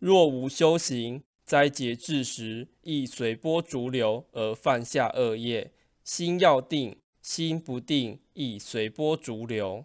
若无修行灾劫至时亦随波逐流而犯下恶业。心要定心不定亦随波逐流。